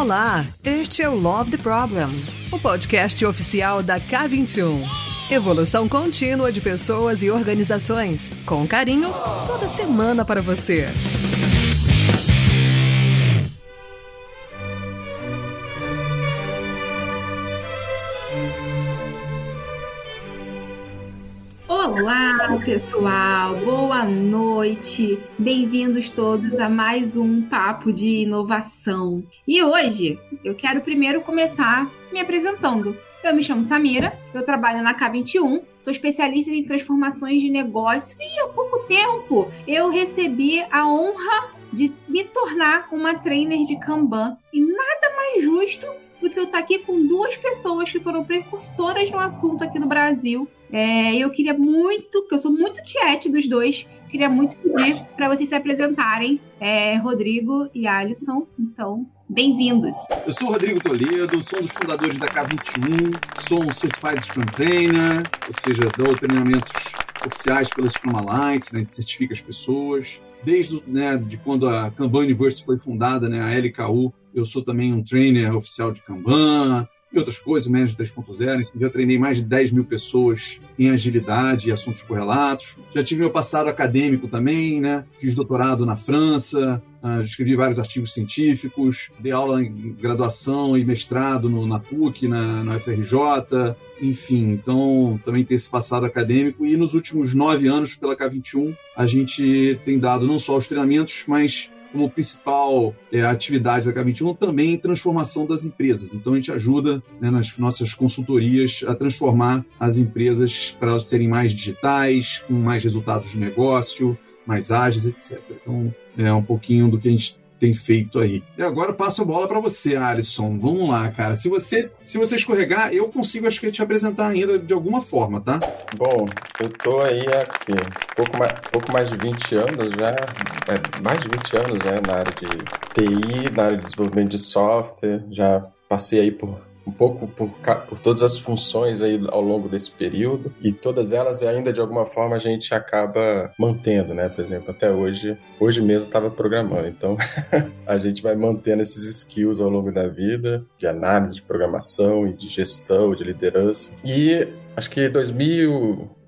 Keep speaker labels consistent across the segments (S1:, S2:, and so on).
S1: Olá, este é o Love the Problem, o podcast oficial da K21. Evolução contínua de pessoas e organizações, com carinho, toda semana para você.
S2: Olá, pessoal. Boa noite. Bem-vindos todos a mais um papo de inovação. E hoje eu quero primeiro começar me apresentando. Eu me chamo Samira, eu trabalho na K21, sou especialista em transformações de negócio e há pouco tempo eu recebi a honra de me tornar uma trainer de Kanban. E nada mais justo do que eu estar aqui com duas pessoas que foram precursoras no assunto aqui no Brasil é, eu queria muito, porque eu sou muito tiete dos dois, queria muito pedir para vocês se apresentarem, é, Rodrigo e Alisson. Então, bem-vindos.
S3: Eu sou o Rodrigo Toledo, sou um dos fundadores da K21, sou um Certified Scrum Trainer, ou seja, dou treinamentos oficiais pela Scrum Alliance, né, gente certifica as pessoas. Desde né, de quando a Kanban University foi fundada, né, a LKU, eu sou também um trainer oficial de Kanban, e outras coisas, Manage 3.0. Já treinei mais de 10 mil pessoas em agilidade e assuntos correlatos. Já tive meu passado acadêmico também, né? Fiz doutorado na França, uh, escrevi vários artigos científicos, dei aula em graduação e mestrado no, na PUC, na, na UFRJ, enfim, então também tem esse passado acadêmico. E nos últimos nove anos, pela K21, a gente tem dado não só os treinamentos, mas como principal é, atividade da K21 também transformação das empresas. Então a gente ajuda né, nas nossas consultorias a transformar as empresas para elas serem mais digitais, com mais resultados de negócio, mais ágeis, etc. Então é um pouquinho do que a gente tem feito aí. E agora eu passo a bola para você, Alisson. Vamos lá, cara. Se você se você escorregar, eu consigo acho que te apresentar ainda de alguma forma, tá?
S4: Bom, eu tô aí há pouco mais pouco mais de 20 anos já, é, mais de 20 anos já na área de TI, na área de desenvolvimento de software, já passei aí por um pouco por, por todas as funções aí ao longo desse período e todas elas ainda de alguma forma a gente acaba mantendo, né? Por exemplo, até hoje, hoje mesmo estava programando, então a gente vai mantendo esses skills ao longo da vida de análise de programação e de gestão, de liderança. E Acho que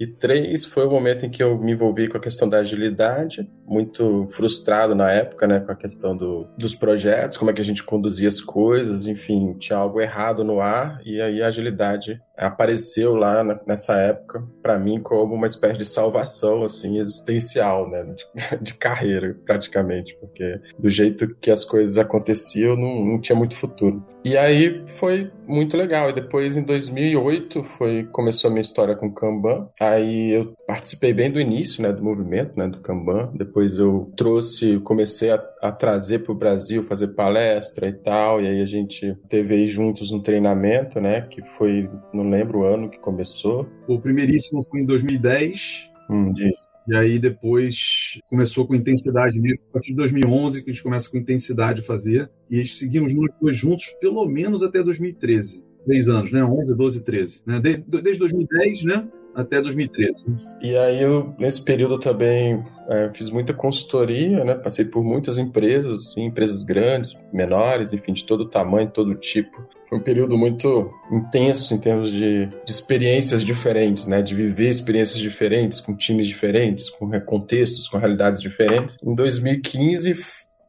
S4: 2003 foi o momento em que eu me envolvi com a questão da agilidade, muito frustrado na época, né, com a questão do, dos projetos, como é que a gente conduzia as coisas, enfim, tinha algo errado no ar e aí a agilidade apareceu lá nessa época para mim como uma espécie de salvação assim existencial, né, de, de, carreira praticamente, porque do jeito que as coisas aconteciam não, não tinha muito futuro. E aí foi muito legal. E depois em 2008 foi começou a minha história com Kanban. Aí eu participei bem do início, né, do movimento, né, do Kanban. Depois eu trouxe, comecei a, a trazer para o Brasil, fazer palestra e tal. E aí a gente teve aí juntos um treinamento, né, que foi não lembro o ano que começou.
S3: O primeiríssimo foi em 2010.
S4: Hum, disso.
S3: E aí depois começou com intensidade mesmo. A partir de 2011 que a gente começa com intensidade a fazer. E seguimos nós dois juntos pelo menos até 2013. Três anos, né? 11, 12, 13. Né? Desde, desde 2010, né? Até 2013.
S4: E aí eu, nesse período também, é, fiz muita consultoria, né? Passei por muitas empresas, assim, empresas grandes, menores, enfim, de todo tamanho, todo tipo. Foi um período muito intenso em termos de, de, experiências diferentes, né? De viver experiências diferentes, com times diferentes, com contextos, com realidades diferentes. Em 2015,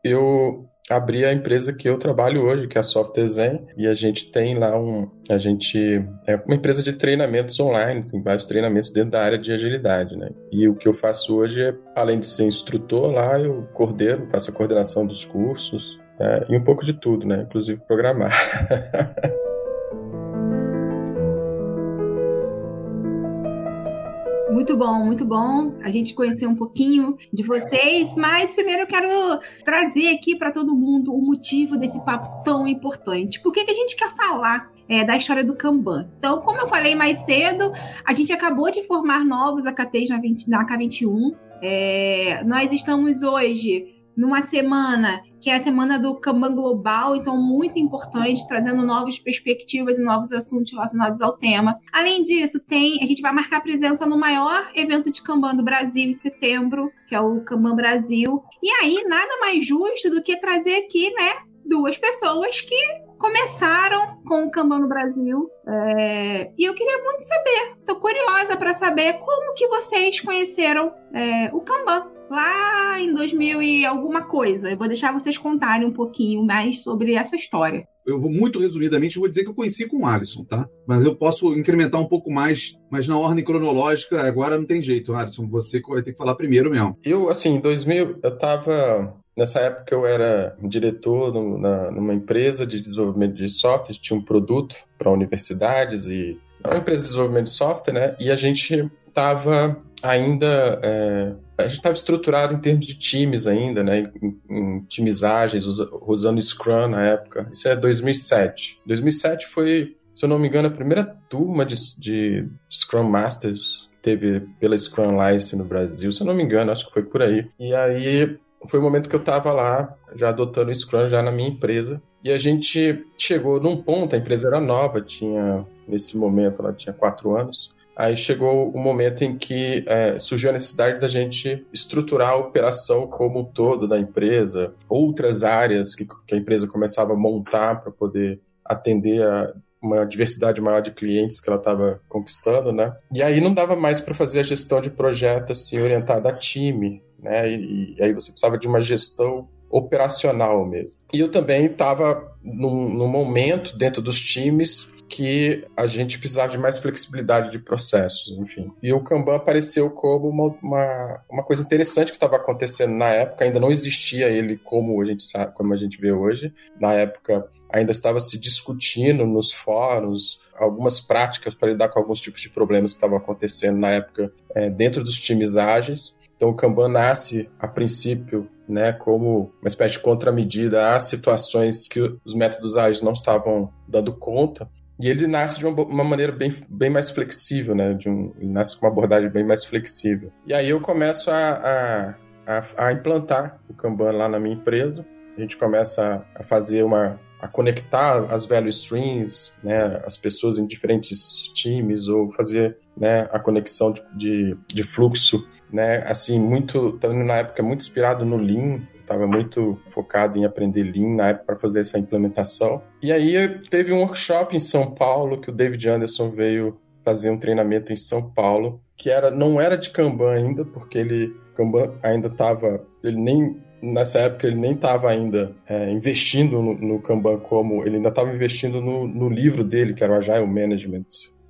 S4: eu abri a empresa que eu trabalho hoje, que é a Soft Design, e a gente tem lá um. A gente é uma empresa de treinamentos online, tem vários treinamentos dentro da área de agilidade, né? E o que eu faço hoje é, além de ser instrutor lá, eu coordeno, faço a coordenação dos cursos, é, e um pouco de tudo, né? Inclusive programar.
S2: Muito bom, muito bom a gente conhecer um pouquinho de vocês, mas primeiro eu quero trazer aqui para todo mundo o motivo desse papo tão importante. Por que, que a gente quer falar é, da história do Kanban. Então, como eu falei mais cedo, a gente acabou de formar novos AKTs na, 20, na K21. É, nós estamos hoje numa semana que é a semana do Kanban Global, então muito importante, trazendo novas perspectivas e novos assuntos relacionados ao tema. Além disso, tem a gente vai marcar presença no maior evento de Kanban do Brasil em setembro, que é o Kanban Brasil. E aí, nada mais justo do que trazer aqui, né, duas pessoas que começaram com o Kanban no Brasil. É, e eu queria muito saber, estou curiosa para saber como que vocês conheceram é, o Kanban lá em 2000 e alguma coisa. Eu vou deixar vocês contarem um pouquinho mais sobre essa história.
S3: Eu vou muito resumidamente, vou dizer que eu conheci com o Alisson, tá? Mas eu posso incrementar um pouco mais, mas na ordem cronológica, agora não tem jeito, Alisson. Você vai ter que falar primeiro mesmo.
S4: Eu, assim, em 2000, eu tava Nessa época eu era diretor no, na, numa empresa de desenvolvimento de software, tinha um produto para universidades e é uma empresa de desenvolvimento de software, né? E a gente estava ainda é, a gente estava estruturado em termos de times ainda, né? Em, em timizagens, usando Scrum na época. Isso é 2007. 2007 foi, se eu não me engano, a primeira turma de, de Scrum Masters teve pela Scrum License no Brasil, se eu não me engano, acho que foi por aí. E aí foi o momento que eu estava lá, já adotando Scrum já na minha empresa. E a gente chegou num ponto, a empresa era nova, tinha, nesse momento, ela tinha quatro anos. Aí chegou o momento em que é, surgiu a necessidade da gente estruturar a operação como um todo da empresa, outras áreas que, que a empresa começava a montar para poder atender a uma diversidade maior de clientes que ela estava conquistando, né? E aí não dava mais para fazer a gestão de projeto assim orientada a time, né? E, e, aí você precisava de uma gestão operacional mesmo. E eu também estava num, num, momento dentro dos times que a gente precisava de mais flexibilidade de processos, enfim. E o Kanban apareceu como uma, uma, uma coisa interessante que estava acontecendo na época, ainda não existia ele como a gente sabe, como a gente vê hoje. Na época ainda estava se discutindo nos fóruns algumas práticas para lidar com alguns tipos de problemas que estavam acontecendo na época é, dentro dos times ágeis. Então o Kanban nasce a princípio né, como uma espécie de contramedida a situações que os métodos ágeis não estavam dando conta. E ele nasce de uma, uma, maneira bem, bem mais flexível, né? De um, nasce com uma abordagem bem mais flexível. E aí eu começo a, a, a, a implantar o Kanban lá na minha empresa. A gente começa a fazer uma a conectar as value streams, né, as pessoas em diferentes times ou fazer né, a conexão de, de, de fluxo né? Assim, muito, na época muito inspirado no Lean, estava muito focado em aprender Lean na época para fazer essa implementação. E aí teve um workshop em São Paulo que o David Anderson veio fazer um treinamento em São Paulo, que era não era de Kanban ainda, porque ele Kanban ainda estava, ele nem nessa época ele nem estava ainda é, investindo no, no, Kanban como ele ainda estava investindo no, no livro dele, que era o Agile Management,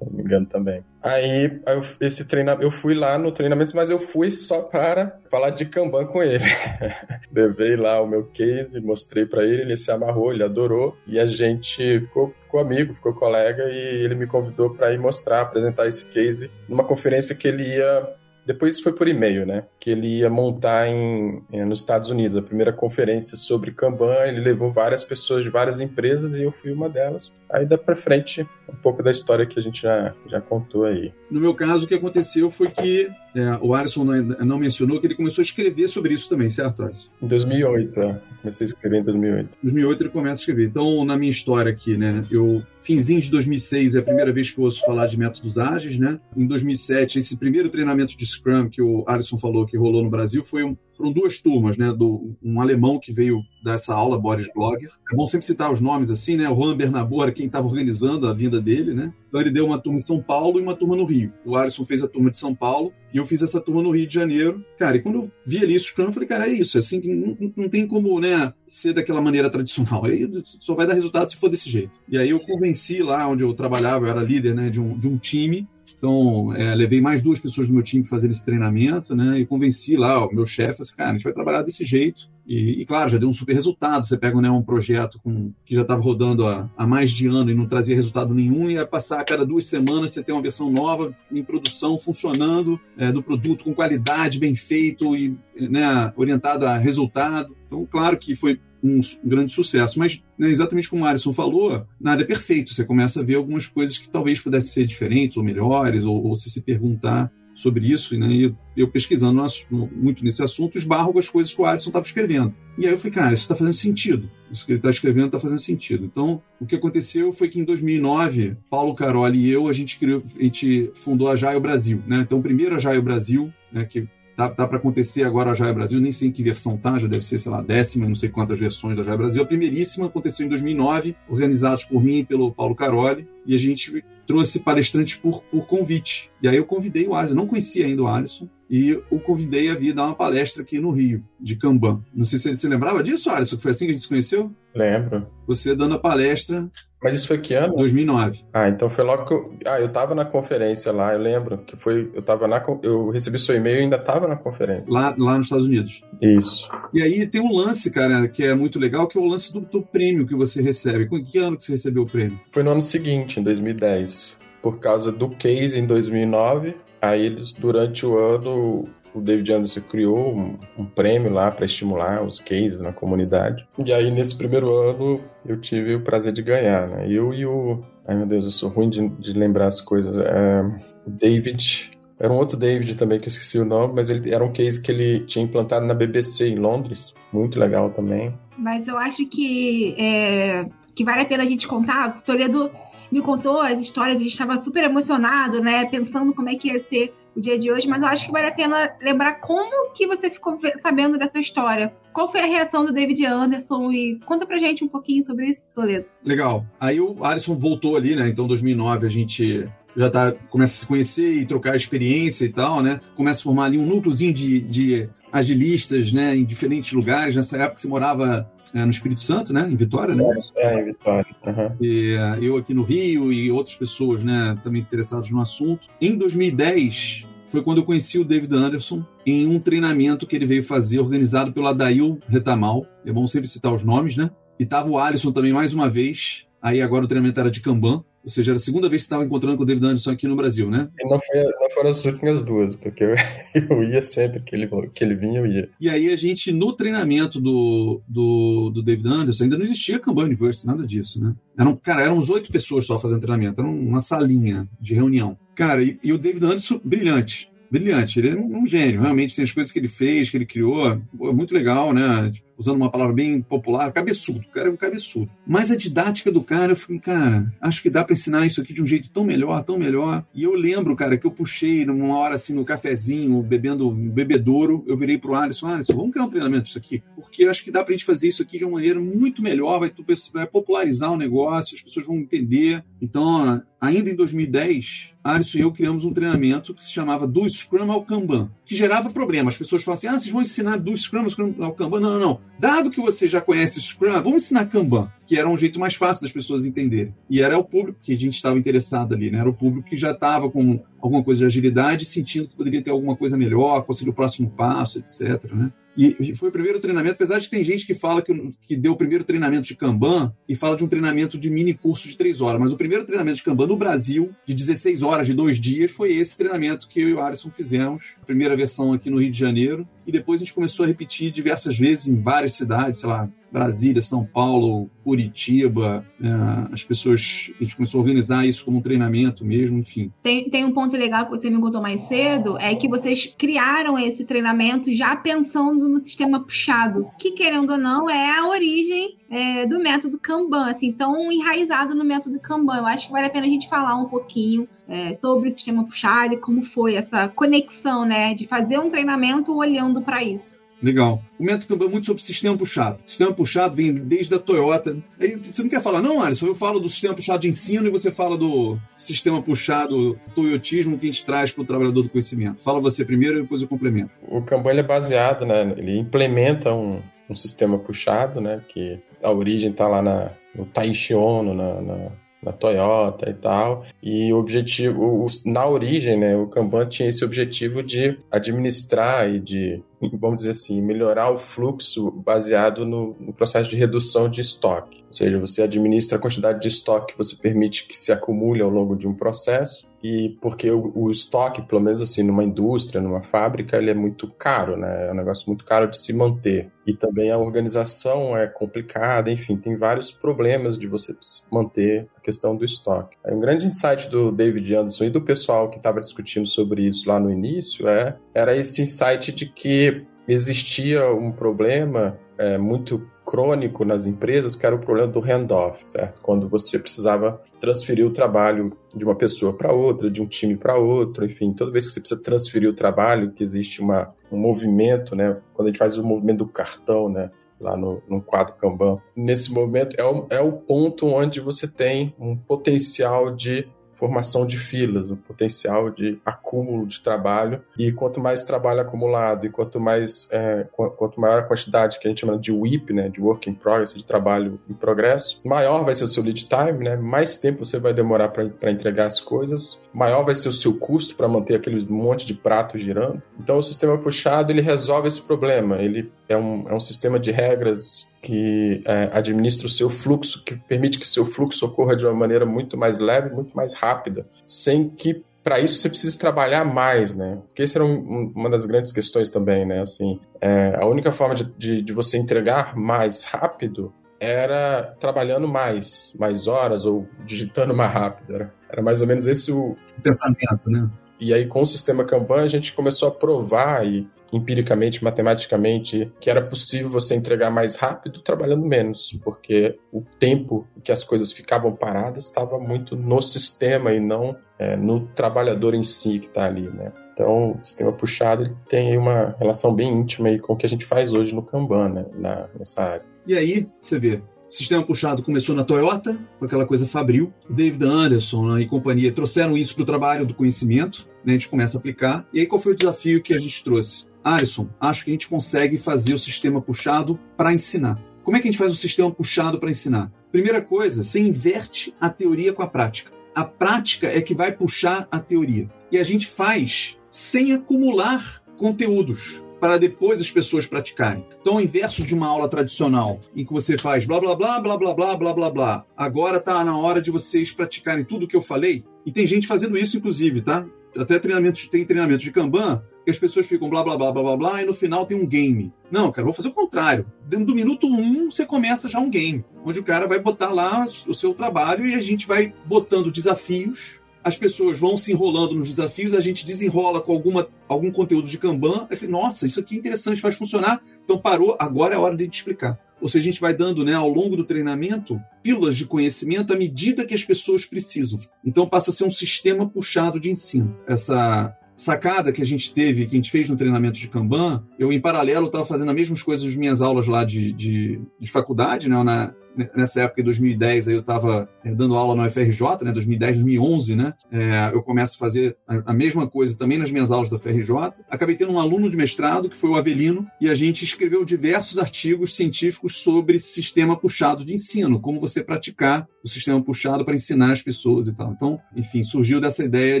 S4: se não me engano também. Aí, eu, esse treinamento, eu fui lá no treinamento, mas eu fui só para falar de Kanban com ele. Levei lá o meu case, mostrei para ele, ele se amarrou, ele adorou e a gente ficou, ficou amigo, ficou colega e ele me convidou para ir mostrar, apresentar esse case numa conferência que ele ia depois foi por e-mail, né? Que ele ia montar em, em, nos Estados Unidos a primeira conferência sobre Kanban. Ele levou várias pessoas de várias empresas e eu fui uma delas. Aí dá para frente um pouco da história que a gente já, já contou aí.
S3: No meu caso, o que aconteceu foi que é, o Alisson não, não, mencionou que ele começou a escrever sobre isso também, certo, Alisson?
S4: Em 2008, é. Comecei a escrever em 2008. Em
S3: 2008 ele começa a escrever. Então, na minha história aqui, né, eu finzinho de 2006 é a primeira vez que eu ouço falar de métodos ágeis, né? Em 2007, esse primeiro treinamento de Scrum que o Alisson falou que rolou no Brasil foi um, foram duas turmas, né? Do, um alemão que veio dar essa aula, Boris Blogger. É bom sempre citar os nomes assim, né? O Juan Bernabou era quem estava organizando a vinda dele, né? Então ele deu uma turma em São Paulo e uma turma no Rio. O Alisson fez a turma de São Paulo e eu fiz essa turma no Rio de Janeiro. Cara, e quando eu vi ali isso, eu falei, cara, é isso. É assim, não, não tem como, né, ser daquela maneira tradicional. Aí só vai dar resultado se for desse jeito. E aí eu convenci lá onde eu trabalhava, eu era líder, né, de um, de um time então, é, levei mais duas pessoas do meu time para fazer esse treinamento, né? E convenci lá o meu chefe, assim, cara, a gente vai trabalhar desse jeito. E, e, claro, já deu um super resultado. Você pega né, um projeto com, que já estava rodando há, há, mais de ano e não trazia resultado nenhum, e ia passar a cada duas semanas você tem uma versão nova em produção, funcionando, é, do produto com qualidade, bem feito e né, orientado a resultado. Então, claro que foi um, grande sucesso. Mas, né, exatamente como o Alisson falou, nada é perfeito. Você começa a ver algumas coisas que talvez pudessem ser diferentes ou melhores, ou, ou se se perguntar sobre isso, né? E eu pesquisando muito nesse assunto, esbarro com as coisas que o Alisson estava escrevendo. E aí eu falei, cara, isso está fazendo sentido. Isso que ele está escrevendo está fazendo sentido. Então, o que aconteceu foi que em 2009, Paulo Caroli e eu, a gente, criou, a gente fundou a Jaio Brasil, né? Então, primeiro a Jaio Brasil, né, que Tá, tá para acontecer agora a Joia Brasil, nem sei em que versão tá, já deve ser, sei lá, décima, não sei quantas versões da Joia Brasil. A primeiríssima aconteceu em 2009, organizados por mim e pelo Paulo Caroli, e a gente trouxe palestrantes por, por convite. E aí eu convidei o Alisson, não conhecia ainda o Alisson, e o convidei a vir dar uma palestra aqui no Rio, de Kanban. Não sei se você lembrava disso, Alisson, que foi assim que a gente se conheceu?
S4: Lembro.
S3: Você dando a palestra.
S4: Mas isso foi que ano?
S3: 2009.
S4: Ah, então foi logo que eu. Ah, eu tava na conferência lá, eu lembro. Que foi. Eu tava na. Eu recebi seu e-mail e ainda tava na conferência.
S3: Lá, lá nos Estados Unidos.
S4: Isso.
S3: E aí tem um lance, cara, que é muito legal, que é o lance do, do prêmio que você recebe. Com que ano que você recebeu o prêmio?
S4: Foi no ano seguinte, em 2010. Por causa do case em 2009. Aí eles, durante o ano, o David Anderson criou um, um prêmio lá para estimular os cases na comunidade. E aí, nesse primeiro ano, eu tive o prazer de ganhar, né? Eu e o. Ai meu Deus, eu sou ruim de, de lembrar as coisas. É, o David. Era um outro David também que eu esqueci o nome, mas ele era um case que ele tinha implantado na BBC em Londres. Muito legal também.
S2: Mas eu acho que, é, que vale a pena a gente contar. Toledo me contou as histórias, a gente estava super emocionado, né? Pensando como é que ia ser o dia de hoje, mas eu acho que vale a pena lembrar como que você ficou sabendo dessa história. Qual foi a reação do David Anderson e conta pra gente um pouquinho sobre isso, Toledo.
S3: Legal. Aí o Alisson voltou ali, né? Então 2009 a gente já tá, começa a se conhecer e trocar experiência e tal, né? Começa a formar ali um núcleozinho de, de agilistas, né? Em diferentes lugares. Nessa época você morava é, no Espírito Santo, né? Em Vitória, né?
S4: É, em Vitória. Uhum.
S3: E, eu aqui no Rio e outras pessoas, né? Também interessadas no assunto. Em 2010 foi quando eu conheci o David Anderson em um treinamento que ele veio fazer, organizado pelo Adail Retamal. É bom sempre citar os nomes, né? E tava o Alisson também mais uma vez. Aí agora o treinamento era de Kanban. Ou seja, era a segunda vez que você estava encontrando com o David Anderson aqui no Brasil, né?
S4: E não, foi, não foram as últimas duas, porque eu, eu ia sempre que ele, que ele vinha, eu ia.
S3: E aí a gente, no treinamento do, do, do David Anderson, ainda não existia Kanban Universe, nada disso, né? Eram, cara, eram uns oito pessoas só fazendo treinamento, era uma salinha de reunião. Cara, e, e o David Anderson, brilhante brilhante. Ele é um gênio, realmente. Tem as coisas que ele fez, que ele criou, é muito legal, né? Usando uma palavra bem popular, cabeçudo. O cara é um cabeçudo. Mas a didática do cara, eu falei, cara, acho que dá para ensinar isso aqui de um jeito tão melhor, tão melhor. E eu lembro, cara, que eu puxei numa hora assim no cafezinho, bebendo bebedouro, eu virei pro Alisson, Alisson, vamos criar um treinamento disso aqui. Porque acho que dá pra gente fazer isso aqui de uma maneira muito melhor, vai, vai popularizar o negócio, as pessoas vão entender. Então, ainda em 2010, Alisson e eu criamos um treinamento que se chamava do Scrum ao Kanban, que gerava problemas. As pessoas falavam assim: ah, vocês vão ensinar do Scrum ao Kanban? Não, não, não. Dado que você já conhece Scrum, vamos ensinar Kanban, que era um jeito mais fácil das pessoas entenderem. E era o público que a gente estava interessado ali, né? Era o público que já estava com alguma coisa de agilidade, sentindo que poderia ter alguma coisa melhor, conseguir o próximo passo, etc. Né? E foi o primeiro treinamento, apesar de tem gente que fala que, que deu o primeiro treinamento de Kanban e fala de um treinamento de mini curso de três horas, mas o primeiro treinamento de Kanban no Brasil, de 16 horas, de dois dias, foi esse treinamento que eu e o Alisson fizemos, primeira versão aqui no Rio de Janeiro, e depois a gente começou a repetir diversas vezes em várias cidades, sei lá, Brasília, São Paulo, Curitiba, é, as pessoas, a gente começou a organizar isso como um treinamento mesmo, enfim.
S2: Tem, tem um ponto legal que você me contou mais cedo, é que vocês criaram esse treinamento já pensando no sistema puxado, que querendo ou não é a origem é, do método Kanban, assim, tão enraizado no método Kanban. Eu acho que vale a pena a gente falar um pouquinho é, sobre o sistema puxado e como foi essa conexão, né, de fazer um treinamento olhando para isso.
S3: Legal. O método Kanban é muito sobre sistema puxado. O sistema puxado vem desde a Toyota. Aí você não quer falar, não, Alisson, eu falo do sistema puxado de ensino e você fala do sistema puxado toyotismo que a gente traz para o trabalhador do conhecimento. Fala você primeiro e depois eu complemento.
S4: O Kanban é baseado, né? Ele implementa um, um sistema puxado, né? Que a origem está lá na, no Taishi Ono, na, na na Toyota e tal. E o objetivo, o, na origem, né, o Kanban tinha esse objetivo de administrar e de, vamos dizer assim, melhorar o fluxo baseado no, no processo de redução de estoque. Ou seja, você administra a quantidade de estoque que você permite que se acumule ao longo de um processo e porque o, o, estoque, pelo menos assim, numa indústria, numa fábrica, ele é muito caro, né? É um negócio muito caro de se manter. E também a organização é complicada, enfim, tem vários problemas de você manter a questão do estoque. Um grande insight do David Anderson e do pessoal que estava discutindo sobre isso lá no início é, era esse insight de que existia um problema é, muito crônico nas empresas, que era o problema do handoff, certo? Quando você precisava transferir o trabalho de uma pessoa para outra, de um time para outro, enfim, toda vez que você precisa transferir o trabalho, que existe uma, um movimento, né? Quando a gente faz o movimento do cartão, né? lá no, no quadro Kanban. Nesse momento é o, é o ponto onde você tem um potencial de formação de filas, o potencial de acúmulo de trabalho. E quanto mais trabalho acumulado e quanto mais é, quanto maior a quantidade que a gente chama de WIP, né, de Work in Progress, de trabalho em progresso, maior vai ser o seu lead time, né, mais tempo você vai demorar para entregar as coisas, maior vai ser o seu custo para manter aquele monte de prato girando. Então o sistema puxado ele resolve esse problema. Ele é um, é um sistema de regras que é, administra o seu fluxo, que permite que seu fluxo ocorra de uma maneira muito mais leve, muito mais rápida, sem que para isso você precise trabalhar mais, né? Porque essa era um, uma das grandes questões também, né? Assim, é, a única forma de, de, de, você entregar mais rápido era trabalhando mais, mais horas ou digitando mais rápido. Era, era mais ou menos esse o...
S3: o pensamento, né?
S4: E aí, com o sistema Kanban, a gente começou a provar e empiricamente, matematicamente, que era possível você entregar mais rápido trabalhando menos, porque o tempo que as coisas ficavam paradas estava muito no sistema e não é, no trabalhador em si que está ali, né? Então, o sistema puxado tem uma relação bem íntima com o que a gente faz hoje no Kanban, né? Na, nessa área.
S3: E aí, você vê, Sistema puxado começou na Toyota, com aquela coisa fabril. David Anderson né, e companhia trouxeram isso para o trabalho do conhecimento, né, a gente começa a aplicar. E aí, qual foi o desafio que a gente trouxe? Alisson, acho que a gente consegue fazer o sistema puxado para ensinar. Como é que a gente faz o sistema puxado para ensinar? Primeira coisa, você inverte a teoria com a prática. A prática é que vai puxar a teoria. E a gente faz sem acumular conteúdos para depois as pessoas praticarem. Então, ao inverso de uma aula tradicional, em que você faz blá blá blá blá blá blá blá blá blá, agora está na hora de vocês praticarem tudo o que eu falei. E tem gente fazendo isso, inclusive, tá? Até treinamentos, tem treinamentos de Kanban que as pessoas ficam blá blá blá blá blá blá e no final tem um game. Não, cara, vou fazer o contrário. Do minuto um, você começa já um game, onde o cara vai botar lá o seu trabalho e a gente vai botando desafios. As pessoas vão se enrolando nos desafios, a gente desenrola com alguma, algum conteúdo de Kanban. Aí, nossa, isso aqui é interessante, faz funcionar. Então parou, agora é a hora de te explicar. Ou seja, a gente vai dando, né, ao longo do treinamento, pílulas de conhecimento à medida que as pessoas precisam. Então passa a ser um sistema puxado de ensino. Essa sacada que a gente teve, que a gente fez no treinamento de Kanban, eu, em paralelo, estava fazendo as mesmas coisas nas minhas aulas lá de, de, de faculdade, né, na, nessa época, em 2010, aí eu estava é, dando aula no UFRJ, né, 2010, 2011, né, é, eu começo a fazer a, mesma coisa também nas minhas aulas do UFRJ. Acabei tendo um aluno de mestrado, que foi o Avelino, e a gente escreveu diversos artigos científicos sobre sistema puxado de ensino, como você praticar o sistema puxado para ensinar as pessoas e tal. Então, enfim, surgiu dessa ideia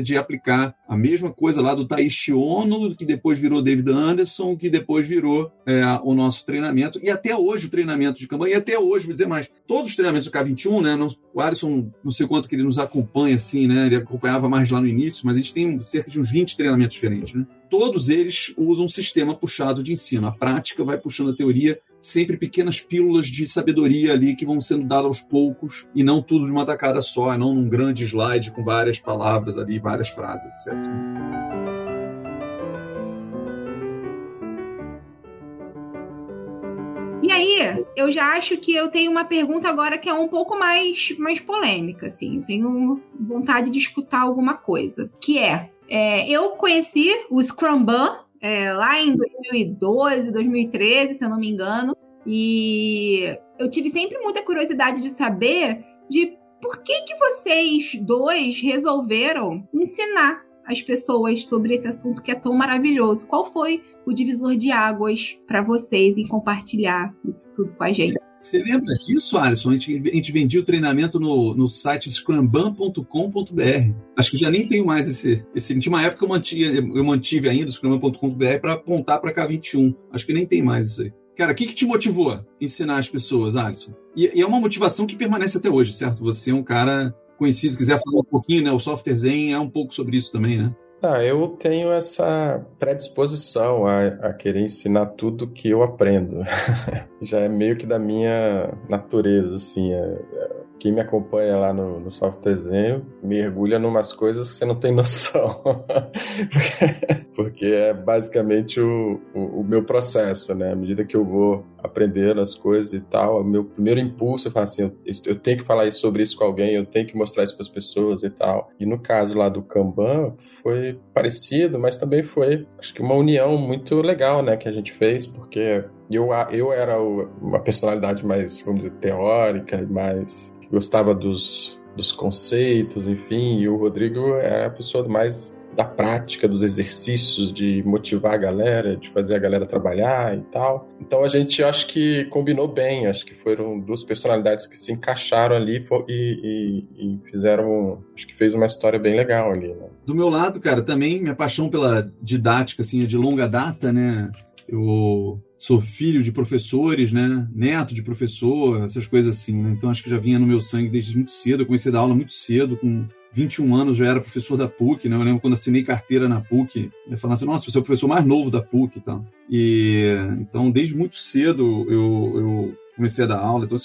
S3: de aplicar a mesma coisa lá do Taishi Ono, que depois virou David Anderson, que depois virou é, o nosso treinamento, e até hoje o treinamento de Kanban, e até hoje, vou dizer mais, todos os treinamentos do K21, né, não, o Alisson, não sei quanto que ele nos acompanha, assim, né, ele acompanhava mais lá no início, mas a gente tem cerca de uns 20 treinamentos diferentes, né. Todos eles usam um sistema puxado de ensino. A prática vai puxando a teoria sempre pequenas pílulas de sabedoria ali que vão sendo dadas aos poucos e não tudo de uma tacada só, não num grande slide com várias palavras ali, várias frases, etc.
S2: E aí, eu já acho que eu tenho uma pergunta agora que é um pouco mais, mais polêmica, assim. Eu tenho vontade de escutar alguma coisa. Que é, é eu conheci o Scrumban é, lá em 2012, 2013, se eu não me engano. E eu tive sempre muita curiosidade de saber de por que, que vocês dois resolveram ensinar as pessoas sobre esse assunto que é tão maravilhoso. Qual foi o divisor de águas para vocês em compartilhar isso tudo com a gente?
S3: Você lembra disso, Alisson? A gente, a gente vendia o treinamento no, no site scrumban.com.br. Acho que já nem tenho mais esse. esse tinha uma época eu, mantive, eu mantive ainda o scrumban.com.br para apontar para K21. Acho que nem tem mais isso aí. Cara, o que, que te motivou a ensinar as pessoas, Alisson? E, e, é uma motivação que permanece até hoje, certo? Você é um cara conhecido, se quiser falar um pouquinho, né? O Software Zen é um pouco sobre isso também, né?
S4: Ah, eu tenho essa predisposição a, a querer ensinar tudo que eu aprendo. Já é meio que da minha natureza, assim. É, é, quem me acompanha lá no, no software Zen mergulha numas coisas que você não tem noção. Porque é basicamente o, o, o, meu processo, né? À medida que eu vou aprendendo as coisas e tal, o meu primeiro impulso é falar assim: eu, eu tenho que falar sobre isso com alguém, eu tenho que mostrar isso para as pessoas e tal. E no caso lá do Kanban, foi parecido, mas também foi, acho que uma união muito legal, né? Que a gente fez, porque eu, eu era uma personalidade mais, vamos dizer, teórica, mais que gostava dos, dos conceitos, enfim, e o Rodrigo é a pessoa mais da prática, dos exercícios, de motivar a galera, de fazer a galera trabalhar e tal. Então a gente acho que combinou bem, acho que foram duas personalidades que se encaixaram ali e, e, e fizeram, acho que fez uma história bem legal ali. Né?
S3: Do meu lado, cara, também minha paixão pela didática assim é de longa data, né? Eu sou filho de professores, né? Neto de professor, essas coisas assim, né? Então acho que já vinha no meu sangue desde muito cedo. Eu comecei a dar aula muito cedo, com 21 anos já era professor da PUC, né? Eu lembro quando assinei carteira na PUC, eu falava assim, nossa, você é o professor mais novo da PUC e tal. E então, desde muito cedo eu, eu comecei a dar aula. Então,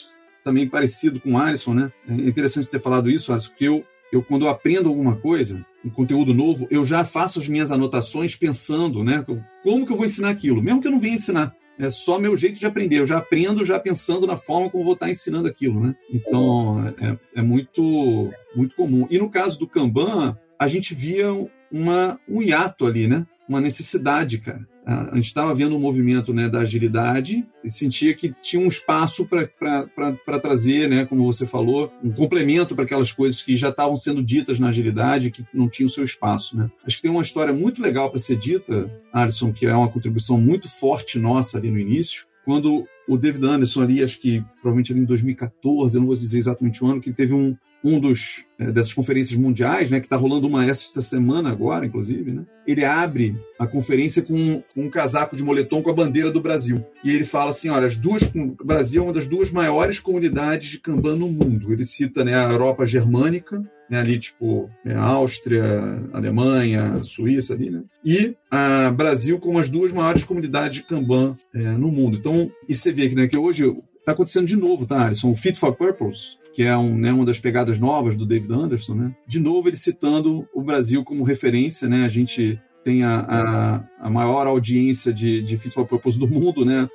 S3: também parecido com o Alisson, né? É interessante ter falado isso, Alisson, porque eu, eu quando eu aprendo alguma coisa, um conteúdo novo, eu já faço as minhas anotações pensando, né? Como que eu vou ensinar aquilo? Mesmo que eu não venha ensinar é só meu jeito de aprender. Eu já aprendo já pensando na forma como vou estar ensinando aquilo, né? Então é, é muito muito comum. E no caso do Kanban, a gente via uma, um hiato ali, né? Uma necessidade, cara a gente estava vendo um movimento né, da agilidade e sentia que tinha um espaço para trazer, né, como você falou, um complemento para aquelas coisas que já estavam sendo ditas na agilidade que não tinham seu espaço. Né? Acho que tem uma história muito legal para ser dita, Alisson, que é uma contribuição muito forte nossa ali no início, quando o David Anderson ali, acho que provavelmente ali em 2014, eu não vou dizer exatamente o ano, que teve um, um dos é, dessas conferências mundiais, né, que está rolando uma esta semana agora, inclusive, né, ele abre a conferência com, um casaco de moletom com a bandeira do Brasil. E ele fala assim, olha, as duas, o Brasil é uma das duas maiores comunidades de Kanban no mundo. Ele cita né, a Europa germânica, né, ali tipo é, Áustria, Alemanha, Suíça ali, né? E a Brasil como as duas maiores comunidades de Kanban é, no mundo. Então, e você vê que, né, que hoje está acontecendo de novo, tá, Alisson? O Fit for Purpose, que é um, né, uma das pegadas novas do David Anderson, né? De novo ele citando o Brasil como referência, né? A gente tem a, a, a, maior audiência de, de Fit for Purpose do mundo, né?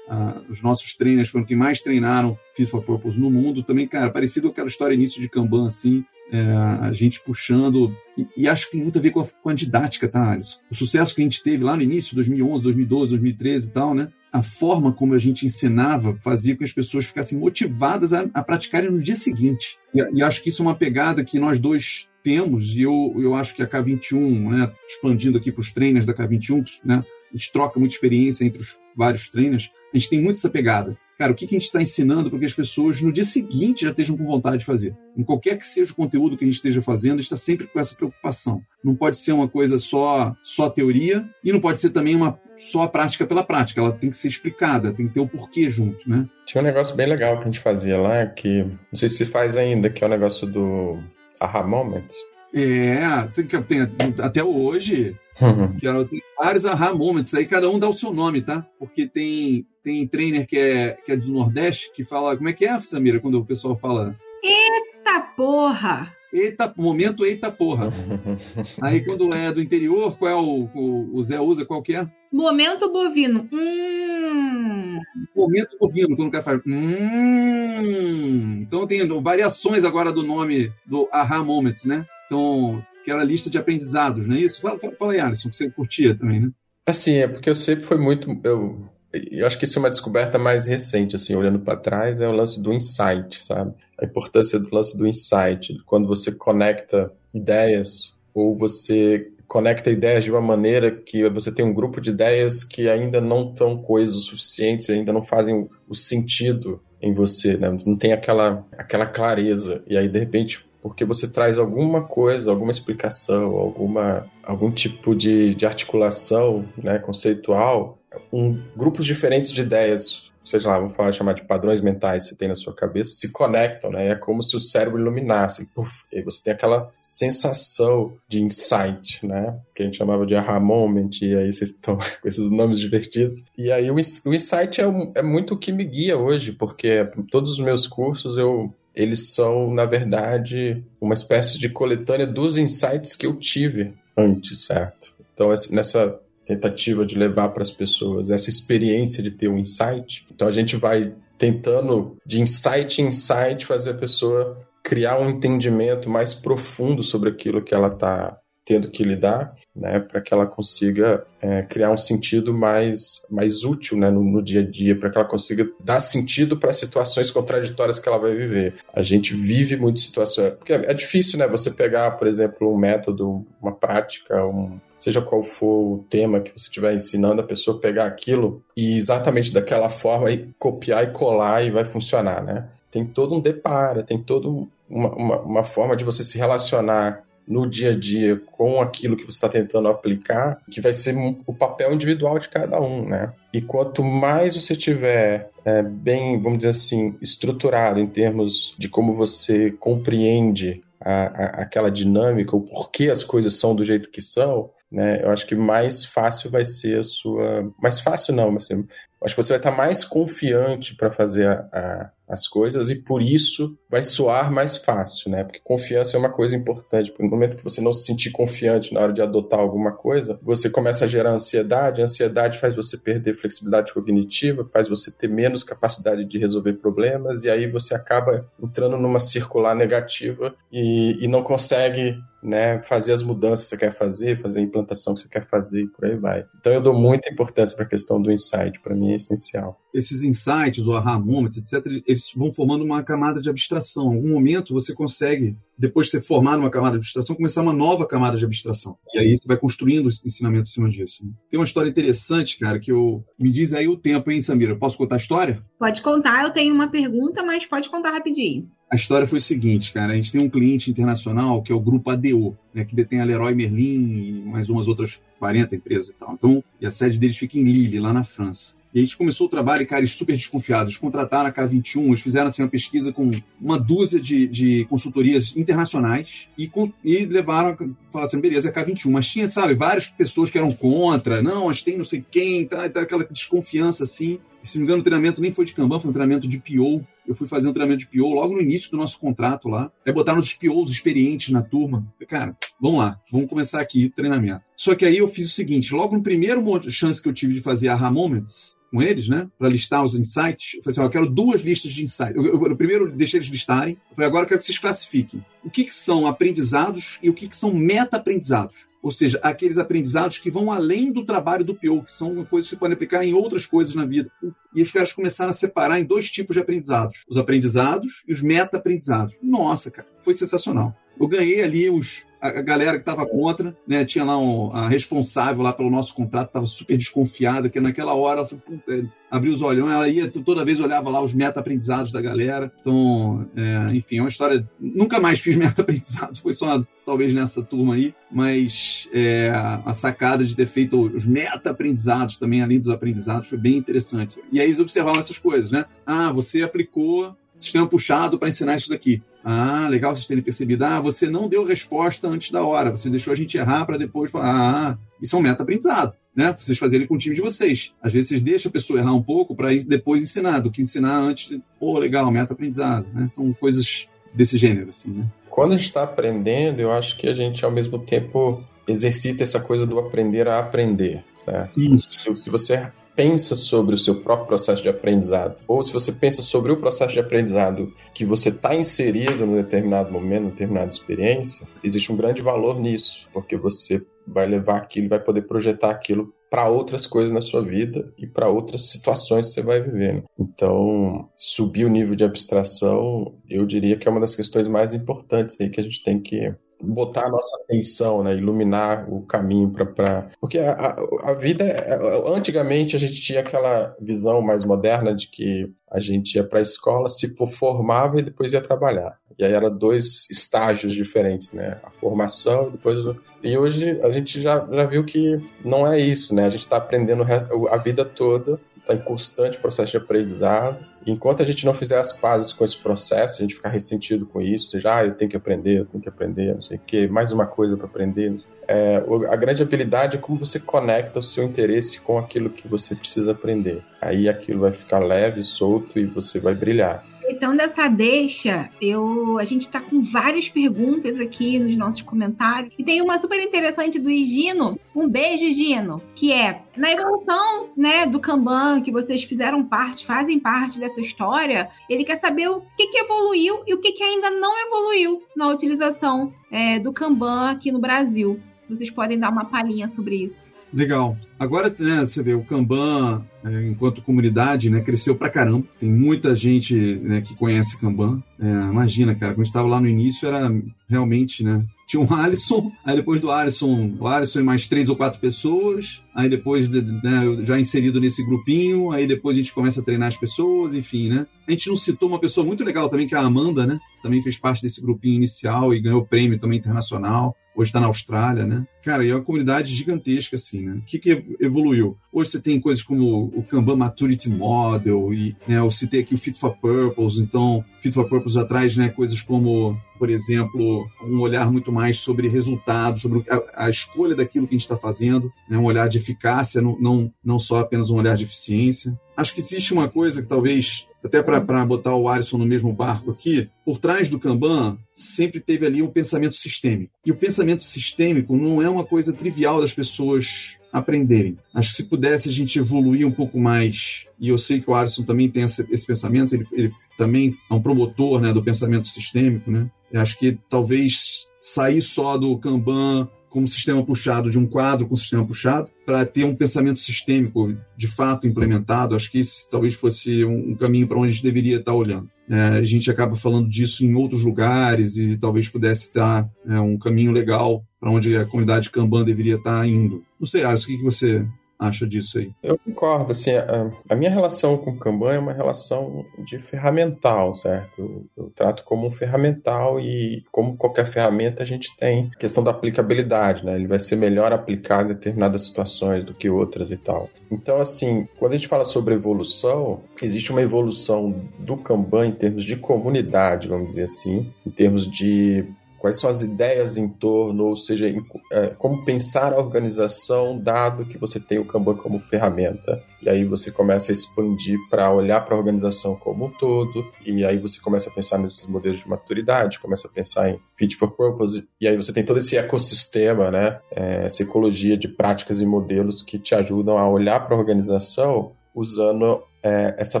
S3: Os nossos trainers foram quem mais treinaram Fit for Purpose no mundo. Também, cara, parecido com aquela história início de Kanban, assim, é, a gente puxando. E, e, acho que tem muito a ver com a, com a, didática, tá, Alisson? O sucesso que a gente teve lá no início, 2011, 2012, 2013 e tal, né? A forma como a gente ensinava fazia com que as pessoas ficassem motivadas a, a praticarem no dia seguinte. E, e, acho que isso é uma pegada que nós dois temos, e eu, eu acho que a K21, né, expandindo aqui para os trainers da K21, né, a gente troca muita experiência entre os vários trainers, a gente tem muito essa pegada cara, o que, que a gente está ensinando para que as pessoas no dia seguinte já estejam com vontade de fazer? Em qualquer que seja o conteúdo que a gente esteja fazendo, a gente está sempre com essa preocupação. Não pode ser uma coisa só, só teoria e não pode ser também uma só a prática pela prática. Ela tem que ser explicada, tem que ter o porquê junto, né?
S4: Tinha um negócio bem legal que a gente fazia lá, que não sei se faz ainda, que é o negócio do aha moments.
S3: É, tem, tem até hoje Uhum. Tem vários aha moments aí, cada um dá o seu nome, tá? Porque tem, tem trainer que é, que é do Nordeste que fala. Como é que é, Samira, quando o pessoal fala?
S2: Eita porra!
S3: Eita, momento eita porra. Aí quando é do interior, qual é o, o, o Zé usa, qual que é?
S2: Momento bovino. Hum.
S3: Momento bovino, quando o cara fala hum. Então tem variações agora do nome do aha moments, né? Então, que era a lista de aprendizados, não é isso? Fala, fala, fala aí, Alisson, que você curtia também, né?
S4: Assim, é porque eu sempre foi muito. Eu, eu acho que isso é uma descoberta mais recente, assim, olhando para trás, é o lance do insight, sabe? A importância do lance do insight, quando você conecta ideias ou você conecta ideias de uma maneira que você tem um grupo de ideias que ainda não estão coisas o suficiente, ainda não fazem o sentido em você, né? Não tem aquela, aquela clareza. E aí, de repente, porque você traz alguma coisa, alguma explicação, alguma, algum tipo de, de articulação né, conceitual, um, grupos diferentes de ideias seja lá, vamos falar, chamar de padrões mentais que você tem na sua cabeça, se conectam, né? É como se o cérebro iluminasse. Puff, e você tem aquela sensação de insight, né? Que a gente chamava de aha moment, e aí vocês estão com esses nomes divertidos. E aí o, o insight é, é muito o que me guia hoje, porque todos os meus cursos eu eles são, na verdade, uma espécie de coletânea dos insights que eu tive antes, certo? Então, nessa tentativa de levar para as pessoas essa experiência de ter um insight, então a gente vai tentando, de insight em insight, fazer a pessoa criar um entendimento mais profundo sobre aquilo que ela está tendo que lidar né, para que ela consiga é, criar um sentido mais, mais útil né, no, no dia a dia, para que ela consiga dar sentido para situações contraditórias que ela vai viver. A gente vive muito situações. Porque é, difícil, né? Você pegar, por exemplo, um método, uma prática, um, seja qual for o tema que você estiver ensinando, a pessoa pegar aquilo e exatamente daquela forma e copiar e colar e vai funcionar, né? Tem todo um deparo, tem toda uma, uma, uma forma de você se relacionar no dia a dia com aquilo que você está tentando aplicar, que vai ser o papel individual de cada um, né? E quanto mais você tiver é, bem, vamos dizer assim, estruturado em termos de como você compreende a, a, aquela dinâmica, o porquê as coisas são do jeito que são, né? Eu acho que mais fácil vai ser a sua. Mais fácil não, mas assim, acho que você vai estar mais confiante para fazer a, a, as coisas e por isso vai soar mais fácil, né? Porque confiança é uma coisa importante. No momento que você não se sentir confiante na hora de adotar alguma coisa, você começa a gerar ansiedade, a ansiedade faz você perder flexibilidade cognitiva, faz você ter menos capacidade de resolver problemas e aí você acaba entrando numa circular negativa e, e não consegue né, fazer as mudanças que você quer fazer, fazer a implantação que você quer fazer e por aí vai. Então eu dou muita importância para a questão do insight, para mim é essencial.
S3: Esses insights, o aha moments, etc., eles vão formando uma camada de abstração. Em algum momento você consegue, depois de você formar uma camada de abstração, começar uma nova camada de abstração. E aí você vai construindo o ensinamento em cima disso. Tem uma história interessante, cara, que eu me diz aí o tempo, hein, Samira? Posso contar a história?
S2: Pode contar, eu tenho uma pergunta, mas pode contar rapidinho.
S3: A história foi o seguinte, cara. A gente tem um cliente internacional que é o grupo ADO, né, que detém a Leroy Merlin e mais umas outras 40 empresas e tal. Então, e a sede deles fica em Lille, lá na França. E a gente começou o trabalho cara, eles super desconfiados. Contrataram a K21, eles fizeram assim, uma pesquisa com uma dúzia de, de consultorias internacionais e, com, e levaram, falaram assim, beleza, é K21. Mas tinha, sabe, várias pessoas que eram contra, não, mas tem não sei quem, tá, tá aquela desconfiança assim. E, se não me engano, o treinamento nem foi de Kanban, foi um treinamento de PO. Eu fui fazer um treinamento de PO logo no início do nosso contrato lá. Aí botaram os POs experientes na turma. Cara, vamos lá, vamos começar aqui o treinamento. Só que aí eu fiz o seguinte: logo no primeiro chance que eu tive de fazer aha moments, com eles, né? Para listar os insights. Eu falei assim: ó, eu quero duas listas de insights. Eu, eu, eu, primeiro deixei eles listarem. Eu falei: agora eu quero que vocês classifiquem o que, que são aprendizados e o que, que são meta-aprendizados. Ou seja, aqueles aprendizados que vão além do trabalho do PO, que são coisas que você pode aplicar em outras coisas na vida. E os caras começaram a separar em dois tipos de aprendizados: os aprendizados e os meta-aprendizados. Nossa, cara, foi sensacional. Eu ganhei ali os a galera que estava contra, né? Tinha lá um, a responsável lá pelo nosso contrato, estava super desconfiada, que naquela hora ela abriu os olhões, ela ia toda vez olhava lá os meta-aprendizados da galera. Então, é, enfim, é uma história. Nunca mais fiz meta-aprendizado, foi só talvez nessa turma aí, mas é, a sacada de ter feito os meta-aprendizados também, além dos aprendizados, foi bem interessante. E aí eles observavam essas coisas, né? Ah, você aplicou sistema puxado para ensinar isso daqui. Ah, legal vocês terem percebido. Ah, você não deu resposta antes da hora. Você deixou a gente errar para depois falar. Ah, isso é um meta-aprendizado, né? Pra vocês fazerem com o time de vocês. Às vezes vocês deixam a pessoa errar um pouco para depois ensinar, do que ensinar antes. De, Pô, legal, meta-aprendizado, né? Então, coisas desse gênero, assim, né?
S4: Quando a gente está aprendendo, eu acho que a gente, ao mesmo tempo, exercita essa coisa do aprender a aprender, certo?
S3: Isso.
S4: Se você pensa sobre o seu próprio processo de aprendizado, ou se você pensa sobre o processo de aprendizado que você está inserido num determinado momento, numa determinada experiência, existe um grande valor nisso, porque você vai levar aquilo, vai poder projetar aquilo para outras coisas na sua vida e para outras situações que você vai vivendo. Então, subir o nível de abstração, eu diria que é uma das questões mais importantes aí que a gente tem que botar a nossa atenção, né? Iluminar o caminho para. Porque a, a, a, vida. É, antigamente a gente tinha aquela visão mais moderna de que a gente ia para a escola, se formava e depois ia trabalhar. E aí era dois estágios diferentes, né? A formação e depois. E hoje a gente já, já viu que não é isso, né? A gente está aprendendo a vida toda, está em constante processo de aprendizado enquanto a gente não fizer as pazes com esse processo, a gente ficar ressentido com isso, seja, ah, eu tenho que aprender, eu tenho que aprender, não sei o quê, mais uma coisa para aprender. É, a grande habilidade é como você conecta o seu interesse com aquilo que você precisa aprender. Aí aquilo vai ficar leve, solto e você vai brilhar.
S2: Aproveitando essa deixa, eu, a gente está com várias perguntas aqui nos nossos comentários. E tem uma super interessante do Gino. Um beijo, Gino. Que é, na evolução né, do Kanban, que vocês fizeram parte, fazem parte dessa história, ele quer saber o que, que evoluiu e o que, que ainda não evoluiu na utilização é, do Kanban aqui no Brasil. Se vocês podem dar uma palhinha sobre isso.
S3: Legal. Agora, né, você vê, o Kanban, é, enquanto comunidade, né, cresceu pra caramba. Tem muita gente né, que conhece Kanban. É, imagina, cara, quando estava lá no início, era realmente, né? Tinha um Alisson, aí depois do Alisson, o Alisson e mais três ou quatro pessoas, aí depois, né, já inserido nesse grupinho, aí depois a gente começa a treinar as pessoas, enfim, né? A gente não citou uma pessoa muito legal também, que é a Amanda, né? Também fez parte desse grupinho inicial e ganhou prêmio também internacional hoje está na Austrália, né? Cara, e é uma comunidade gigantesca, assim, né? O que, que evoluiu? Hoje você tem coisas como o Kanban Maturity Model, e né, eu citei aqui o Fit for Purpose, então, Fit for Purpose atrás, né, coisas como, por exemplo, um olhar muito mais sobre resultados, sobre a, a escolha daquilo que a gente está fazendo, né, um olhar de eficácia, não, não, não só apenas um olhar de eficiência. Acho que existe uma coisa que talvez até para botar o Alisson no mesmo barco aqui, por trás do Kanban sempre teve ali um pensamento sistêmico. E o pensamento sistêmico não é uma coisa trivial das pessoas aprenderem. Acho que se pudesse a gente evoluir um pouco mais, e eu sei que o Alisson também tem esse, esse pensamento, ele, ele, também é um promotor né, do pensamento sistêmico, né? Eu acho que talvez sair só do Kanban como sistema puxado, de um quadro com sistema puxado, para ter um pensamento sistêmico de fato implementado. Acho que esse talvez fosse um, caminho para onde a gente deveria estar olhando. É, a gente acaba falando disso em outros lugares e talvez pudesse estar é, um caminho legal para onde a comunidade Kanban deveria estar indo. Não sei, Alisson, o que você acha disso aí?
S4: Eu concordo, assim, a, a, minha relação com o Kanban é uma relação de ferramental, certo? Eu, eu, trato como um ferramental e como qualquer ferramenta a gente tem a questão da aplicabilidade, né? Ele vai ser melhor aplicado em determinadas situações do que outras e tal. Então, assim, quando a gente fala sobre evolução, existe uma evolução do Kanban em termos de comunidade, vamos dizer assim, em termos de quais são as ideias em torno, ou seja, em, é, como pensar a organização dado que você tem o Kanban como ferramenta. E aí você começa a expandir para olhar para a organização como um todo, e aí você começa a pensar nesses modelos de maturidade, começa a pensar em fit for purpose, e aí você tem todo esse ecossistema, né, é, essa ecologia de práticas e modelos que te ajudam a olhar para a organização usando é, essa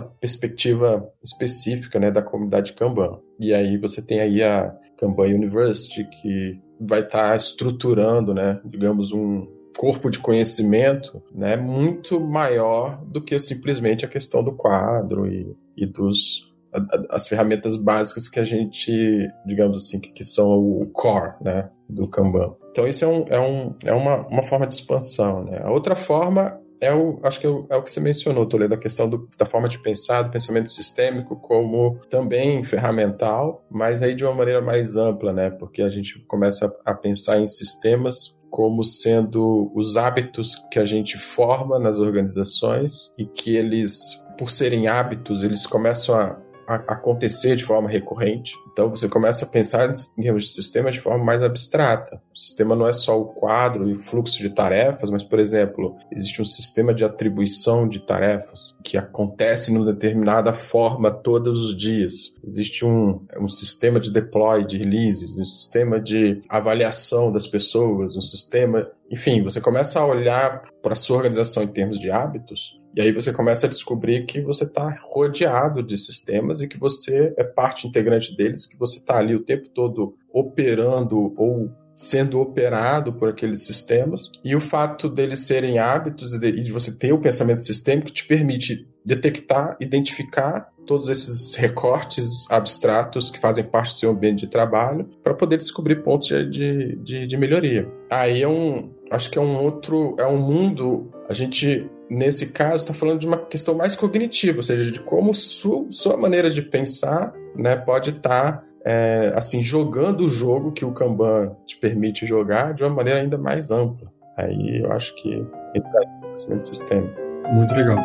S4: perspectiva específica né, da comunidade Kanban. E aí você tem aí a Kanban University, que vai estar tá estruturando, né, digamos, um corpo de conhecimento né, muito maior do que simplesmente a questão do quadro e, e dos as ferramentas básicas que a gente, digamos assim, que, são o core né, do Kanban. Então isso é, um, é, um, é uma, uma forma de expansão. Né? A outra forma é o, acho que é o, é o que você mencionou, Toledo, a questão do, da forma de pensar, do pensamento sistêmico como também ferramental, mas aí de uma maneira mais ampla, né? Porque a gente começa a pensar em sistemas como sendo os hábitos que a gente forma nas organizações e que eles, por serem hábitos, eles começam a acontecer de forma recorrente. Então você começa a pensar em termos de sistema de forma mais abstrata. O sistema não é só o quadro e o fluxo de tarefas, mas, por exemplo, existe um sistema de atribuição de tarefas que acontece numa determinada forma todos os dias. Existe um, um sistema de deploy, de releases, um sistema de avaliação das pessoas, um sistema. Enfim, você começa a olhar para a sua organização em termos de hábitos e aí você começa a descobrir que você está rodeado de sistemas e que você é parte integrante deles, que você está ali o tempo todo operando ou sendo operado por aqueles sistemas. E o fato deles serem hábitos e de você ter o pensamento sistêmico te permite detectar, identificar todos esses recortes abstratos que fazem parte do seu ambiente de trabalho para poder descobrir pontos de, de, de melhoria. Aí é um, acho que é um outro, é um mundo, a gente nesse caso, está falando de uma questão mais cognitiva, ou seja, de como su, sua maneira de pensar né, pode estar tá, é, assim jogando o jogo que o Kanban te permite jogar de uma maneira ainda mais ampla. Aí eu acho que entra no conhecimento sistêmico.
S3: Muito legal.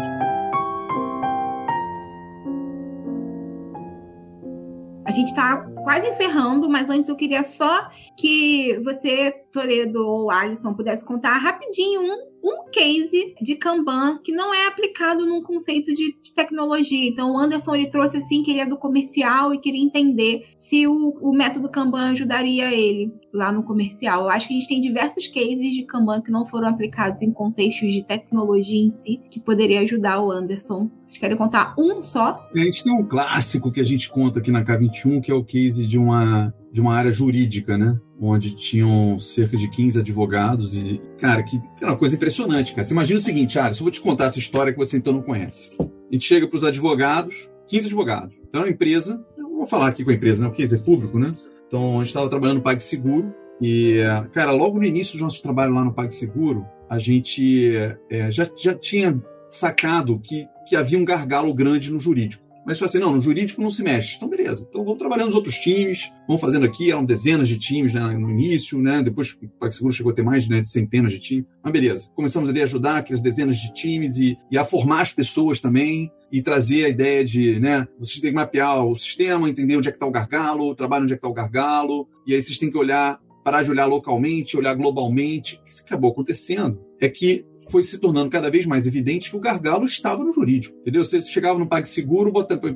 S2: A gente está quase encerrando, mas antes eu queria só que você Toledo ou Alisson pudesse contar rapidinho um um case de Kanban que não é aplicado num conceito de, de, tecnologia. Então, o Anderson ele trouxe assim que ele é do comercial e queria entender se o, o método Kanban ajudaria ele lá no comercial. Eu acho que a gente tem diversos cases de Kanban que não foram aplicados em contextos de tecnologia em si, que poderia ajudar o Anderson. Vocês querem contar um só?
S3: A gente tem um clássico que a gente conta aqui na K21, que é o case de uma, de uma área jurídica, né? onde tinham cerca de 15 advogados e, cara, que é uma coisa impressionante, cara. Você imagina o seguinte, Alisson, eu vou te contar essa história que você então não conhece. A gente chega para os advogados, 15 advogados. Então, é uma empresa, eu vou falar aqui com a empresa, né? Porque isso é público, né? Então, a gente estava trabalhando no PagSeguro e, cara, logo no início do nosso trabalho lá no PagSeguro, a gente é, já, já tinha sacado que, que havia um gargalo grande no jurídico. Mas assim, não, no jurídico não se mexe. Então, beleza. Então vamos trabalhando nos outros times, vamos fazendo aqui, eram dezenas de times né, no início, né? Depois o PagSeguro chegou a ter mais né, de centenas de times. Mas beleza. Começamos ali a ajudar aquelas dezenas de times e, e a formar as pessoas também e trazer a ideia de, né, vocês têm que mapear o sistema, entender onde é que está o gargalo, trabalhar onde é que está o gargalo, e aí vocês têm que olhar, parar de olhar localmente, olhar globalmente. O que acabou acontecendo é que foi se tornando cada vez mais evidente que o gargalo estava no jurídico, entendeu? Você chegava no PagSeguro, botava,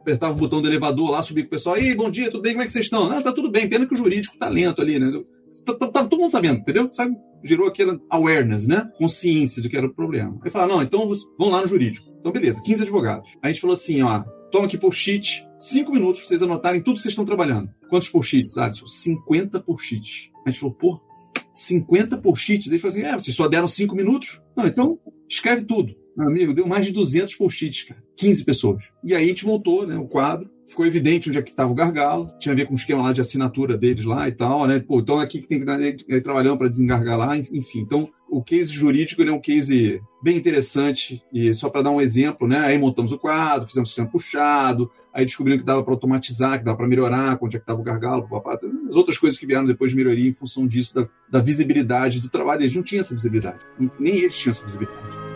S3: apertava o botão do elevador lá, subia com o pessoal, ei, bom dia, tudo bem, como é que vocês estão? Ah, tá tudo bem, pena que o jurídico tá lento ali, né? Tava tá, tá, tá todo mundo sabendo, entendeu? Sabe? Gerou aquela awareness, né? Consciência de que era o problema. Aí falaram, não, então vão lá no jurídico. Então, beleza, 15 advogados. Aí a gente falou assim, ó, toma aqui post-it, 5 minutos pra vocês anotarem tudo que vocês estão trabalhando. Quantos post-its, Alisson? 50 post-its. A gente falou, pô, 50 post-its. Ele falou assim: é, vocês só deram 5 minutos? Não, então escreve tudo. Meu amigo, deu mais de 200 post-its, cara. 15 pessoas. E aí a gente montou né, o quadro. Ficou evidente onde é que estava o gargalo. Tinha a ver com o esquema lá de assinatura deles lá e tal, né? Pô, então é aqui que tem que dar ele trabalhando para desengargalar, enfim. Então, o case jurídico é um case bem interessante. E só para dar um exemplo, né? Aí montamos o quadro, fizemos o sistema puxado, aí descobriram que dava para automatizar, que dava para melhorar, onde é que estava o gargalo, papá, as outras coisas que vieram depois de melhoria em função disso, da, da visibilidade do trabalho. Eles não tinham essa visibilidade, nem eles tinham essa visibilidade.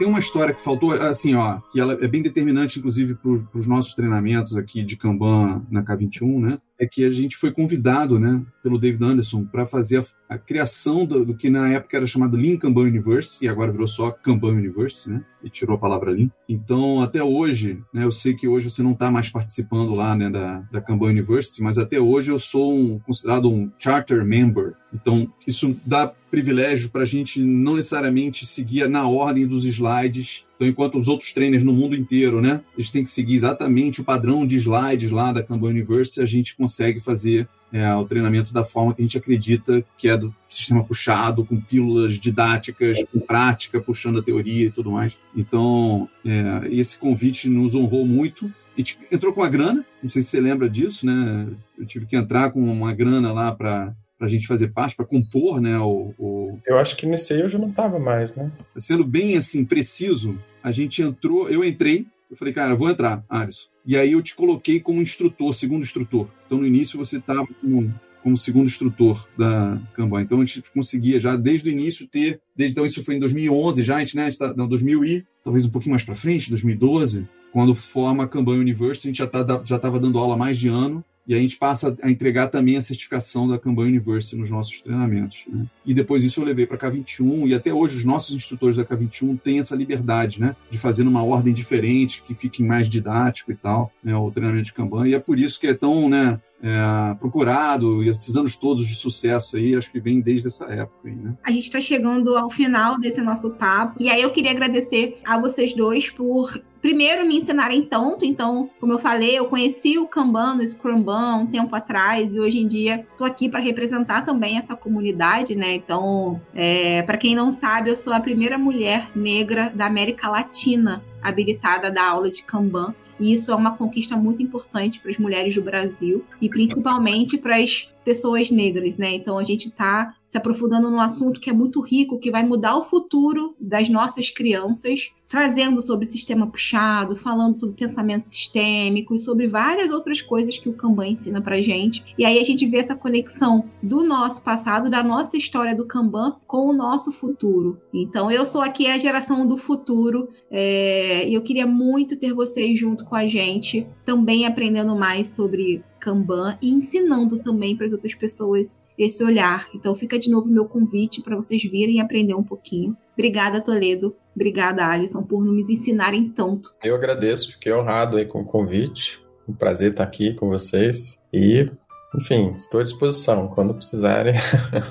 S3: tem uma história que faltou, assim, ó, que ela é bem determinante, inclusive, para os nossos treinamentos aqui de Kanban na K21, né? É que a gente foi convidado, né, pelo David Anderson para fazer a, a criação do, do, que na época era chamado Lean Kanban Universe, e agora virou só Kanban Universe, né? E tirou a palavra Lean. Então, até hoje, né, eu sei que hoje você não está mais participando lá, né, da, da Kanban Universe, mas até hoje eu sou um, considerado um charter member. Então, isso dá privilégio para a gente não necessariamente seguir na ordem dos slides. Então, enquanto os outros trainers no mundo inteiro, né, eles têm que seguir exatamente o padrão de slides lá da Kanban University, a gente consegue fazer é, o treinamento da forma que a gente acredita que é do sistema puxado, com pílulas didáticas, com prática, puxando a teoria e tudo mais. Então, é, esse convite nos honrou muito. A gente entrou com uma grana, não sei se você lembra disso, né? Eu tive que entrar com uma grana lá para para a gente fazer parte, para compor, né? O, o,
S4: Eu acho que nesse aí eu já não estava mais, né?
S3: Sendo bem assim, preciso, a gente entrou, eu entrei, eu falei, cara, vou entrar, Alisson. E aí eu te coloquei como instrutor, segundo instrutor. Então no início você estava como, como segundo instrutor da Kanban. Então a gente conseguia já desde o início ter, desde então isso foi em 2011 já, a gente, né, a gente tá, não, 2000 e talvez um pouquinho mais para frente, 2012, quando forma a Kanban University, a gente já tá, já estava dando aula mais de ano e a gente passa a entregar também a certificação da Kanban University nos nossos treinamentos. Né? E depois isso eu levei para a K21, e até hoje os nossos instrutores da K21 têm essa liberdade né? de fazer numa ordem diferente, que fique mais didático e tal, né? o treinamento de Kanban. E é por isso que é tão né, é, procurado e esses anos todos de sucesso aí, acho que vem desde essa época. Aí, né?
S2: A gente está chegando ao final desse nosso papo, e aí eu queria agradecer a vocês dois por primeiro me ensinarem tanto, então, como eu falei, eu conheci o Kanban, o Scrumban um tempo atrás e hoje em dia estou aqui para representar também essa comunidade, né? Então, é, para quem não sabe, eu sou a primeira mulher negra da América Latina habilitada da aula de Kanban. E isso é uma conquista muito importante para as mulheres do Brasil e principalmente para as pessoas negras, né? Então a gente está se aprofundando num assunto que é muito rico, que vai mudar o futuro das nossas crianças, trazendo sobre sistema puxado, falando sobre pensamento sistêmico sobre várias outras coisas que o Kanban ensina pra gente. E aí a gente vê essa conexão do nosso passado, da nossa história do Kanban com o nosso futuro. Então eu sou aqui a geração do futuro é, e eu queria muito ter vocês junto com a gente, também aprendendo mais sobre Kanban e ensinando também para as outras pessoas esse olhar. Então fica de novo meu convite para vocês virem aprender um pouquinho. Obrigada, Toledo. Obrigada, Alisson, por nos ensinarem tanto.
S4: Eu agradeço, fiquei honrado aí com o convite. Um prazer estar aqui com vocês. E, enfim, estou à disposição quando precisarem.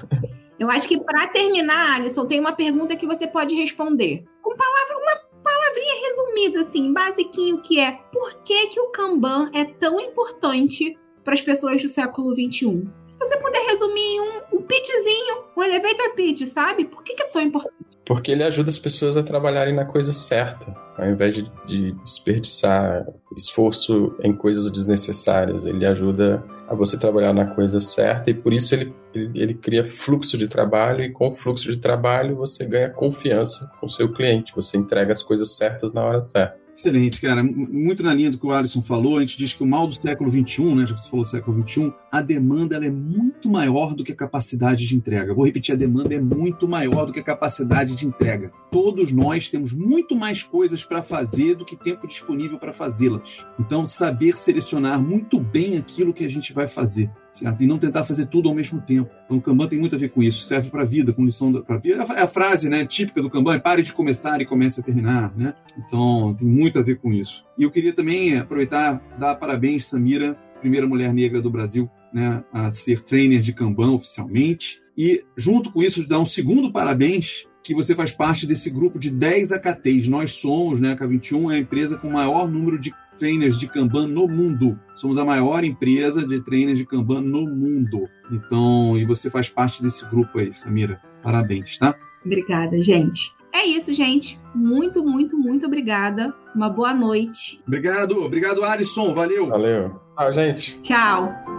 S2: Eu acho que para terminar, Alisson, tem uma pergunta que você pode responder. Com palavra, uma palavrinha resumida, assim, basiquinho, que é por que, que o Kanban é tão importante para as pessoas do século XXI? Se você puder resumir em um, um pitchzinho, um elevator pitch, sabe? Por que, que é tão importante?
S4: Porque ele ajuda as pessoas a trabalharem na coisa certa, ao invés de, de desperdiçar esforço em coisas desnecessárias. Ele ajuda a você trabalhar na coisa certa e por isso ele, ele, ele cria fluxo de trabalho e com o fluxo de trabalho você ganha confiança com o seu cliente, você entrega as coisas certas na hora certa.
S3: Excelente, cara. Muito na linha do que o Alisson falou, a gente diz que o mal do século XXI, né, já que você falou século XXI, a demanda é muito maior do que a capacidade de entrega. Vou repetir, a demanda é muito maior do que a capacidade de entrega. Todos nós temos muito mais coisas para fazer do que tempo disponível para fazê-las. Então, saber selecionar muito bem aquilo que a gente vai fazer, certo? E não tentar fazer tudo ao mesmo tempo. Então, o Kanban tem muito a ver com isso. Serve para a vida, com lição para a vida. É a frase né, típica do Kanban, é pare de começar e comece a terminar, né? Então, tem muito a ver com isso. E eu queria também aproveitar, dar parabéns, Samira, primeira mulher negra do Brasil né, a ser trainer de Kanban oficialmente. E, junto com isso, dar um segundo parabéns que você faz parte desse grupo de 10 AKTs. Nós somos, né, a K21 é a empresa com o maior número de trainers de Kanban no mundo. Somos a maior empresa de trainers de Kanban no mundo. Então, e você faz parte desse grupo aí, Samira. Parabéns, tá?
S2: Obrigada, gente. É isso, gente. Muito, muito, muito obrigada. Uma boa noite.
S3: Obrigado, obrigado, Alisson. Valeu.
S4: Valeu. Tchau, gente.
S2: Tchau.